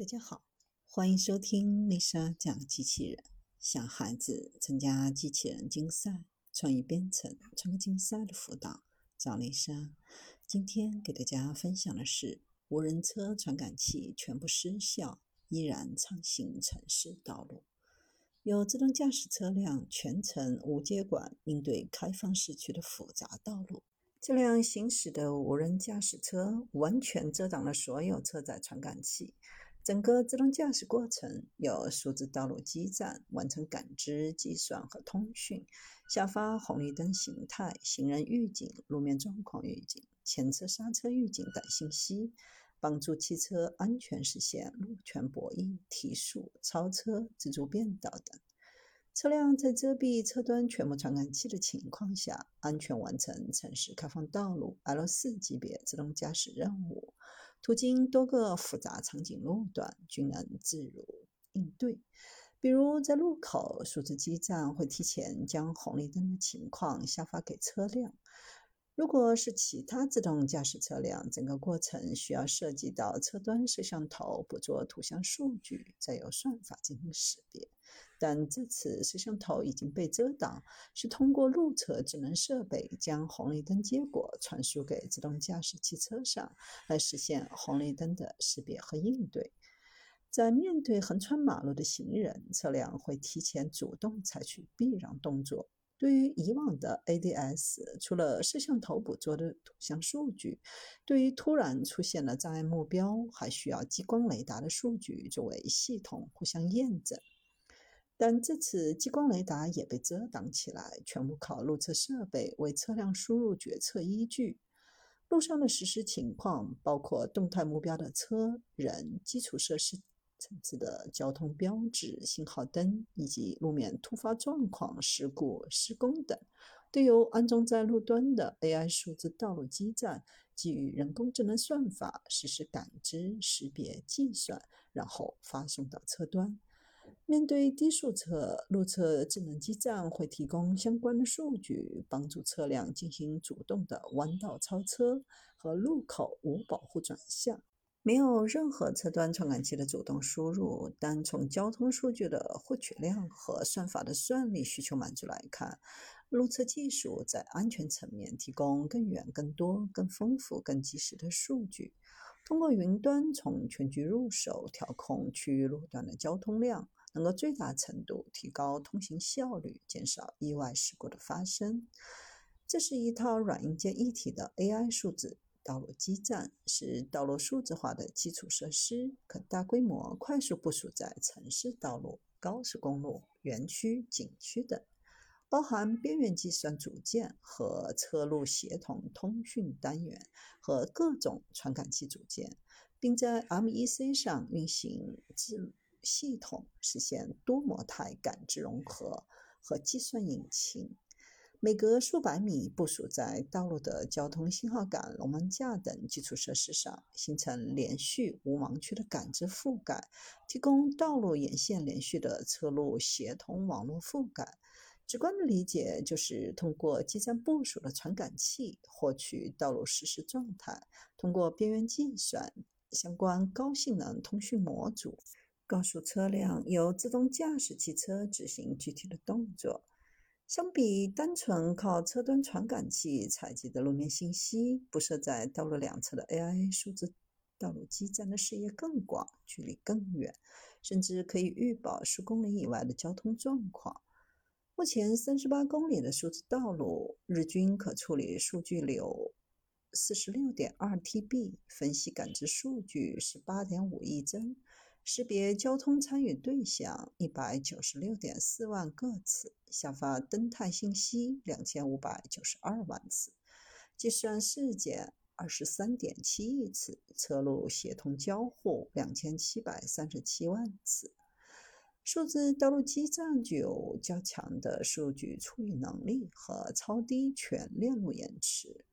大家好，欢迎收听丽莎讲机器人。小孩子参加机器人竞赛、创意编程、创客竞赛的辅导，找丽莎。今天给大家分享的是：无人车传感器全部失效，依然畅行城市道路。有自动驾驶车辆全程无接管应对开放市区的复杂道路。这辆行驶的无人驾驶车完全遮挡了所有车载传感器。整个自动驾驶过程由数字道路基站完成感知、计算和通讯，下发红绿灯形态、行人预警、路面状况预警、前车刹车预警等信息，帮助汽车安全实现路权博弈、提速、超车、自主变道等。车辆在遮蔽车端全部传感器的情况下，安全完成城市开放道路 L4 级别自动驾驶任务。途经多个复杂场景路段，均能自如应对。比如，在路口，数字基站会提前将红绿灯的情况下发给车辆。如果是其他自动驾驶车辆，整个过程需要涉及到车端摄像头捕捉图像数据，再由算法进行识别。但这次摄像头已经被遮挡，是通过路侧智能设备将红绿灯结果传输给自动驾驶汽车上，来实现红绿灯的识别和应对。在面对横穿马路的行人，车辆会提前主动采取避让动作。对于以往的 ADS，除了摄像头捕捉的图像数据，对于突然出现了障碍目标，还需要激光雷达的数据作为系统互相验证。但这次激光雷达也被遮挡起来，全部靠路测设备为车辆输入决策依据。路上的实时情况包括动态目标的车、人、基础设施。层次的交通标志、信号灯以及路面突发状况、事故、施工等，都由安装在路端的 AI 数字道路基站基于人工智能算法实时感知、识别、计算，然后发送到车端。面对低速车，路侧智能基站会提供相关的数据，帮助车辆进行主动的弯道超车和路口无保护转向。没有任何车端传感器的主动输入，单从交通数据的获取量和算法的算力需求满足来看，路测技术在安全层面提供更远、更多、更丰富、更及时的数据。通过云端从全局入手调控区域路段的交通量，能够最大程度提高通行效率，减少意外事故的发生。这是一套软硬件一体的 AI 数字。道路基站是道路数字化的基础设施，可大规模、快速部署在城市道路、高速公路、园区、景区等，包含边缘计算组件和车路协同通讯单元和各种传感器组件，并在 MEC 上运行智系统，实现多模态感知融合和计算引擎。每隔数百米部署在道路的交通信号杆、龙门架等基础设施上，形成连续无盲区的感知覆盖，提供道路沿线连续的车路协同网络覆盖。直观的理解就是，通过基站部署的传感器获取道路实时状态，通过边缘计算相关高性能通讯模组，告诉车辆由自动驾驶汽车执行具体的动作。相比单纯靠车端传感器采集的路面信息，布设在道路两侧的 AI 数字道路基站的视野更广，距离更远，甚至可以预报数公里以外的交通状况。目前，三十八公里的数字道路日均可处理数据流四十六点二 TB，分析感知数据十八点五亿帧。识别交通参与对象一百九十六点四万个次，下发灯态信息两千五百九十二万次，计算事件二十三点七亿次，车路协同交互两千七百三十七万次。数字道路基站具有较强的数据处理能力和超低全链路延迟，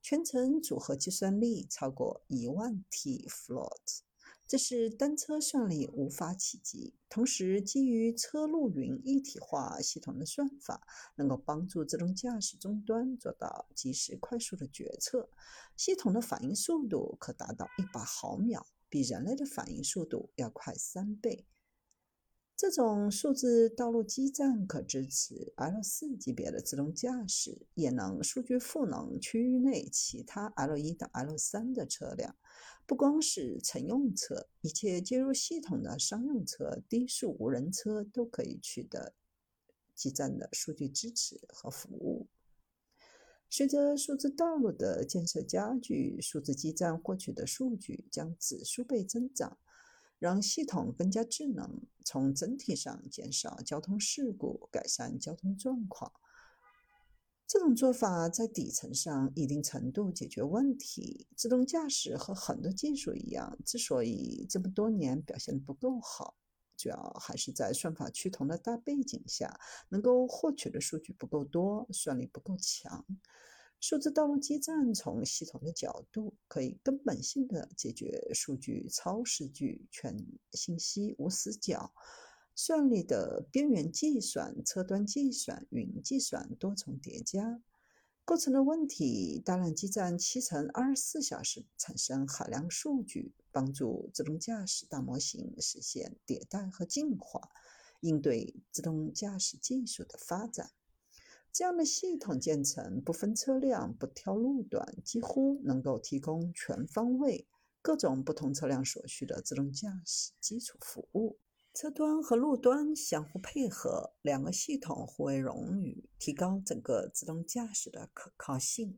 全程组合计算力超过一万 T float。这是单车算力无法企及。同时，基于车路云一体化系统的算法，能够帮助自动驾驶终端做到及时快速的决策。系统的反应速度可达到一百毫秒，比人类的反应速度要快三倍。这种数字道路基站可支持 L4 级别的自动驾驶，也能数据赋能区域内其他 L1 到 L3 的车辆。不光是乘用车，一切接入系统的商用车、低速无人车都可以取得基站的数据支持和服务。随着数字道路的建设加剧，数字基站获取的数据将指数倍增长。让系统更加智能，从整体上减少交通事故，改善交通状况。这种做法在底层上一定程度解决问题。自动驾驶和很多技术一样，之所以这么多年表现的不够好，主要还是在算法趋同的大背景下，能够获取的数据不够多，算力不够强。数字道路基站从系统的角度，可以根本性的解决数据超视距、全信息无死角、算力的边缘计算、车端计算、云计算多重叠加构成的问题。大量基站七乘二十四小时产生海量数据，帮助自动驾驶大模型实现迭代和进化，应对自动驾驶技术的发展。这样的系统建成不分车辆、不挑路段，几乎能够提供全方位、各种不同车辆所需的自动驾驶基础服务。车端和路端相互配合，两个系统互为冗余，提高整个自动驾驶的可靠性。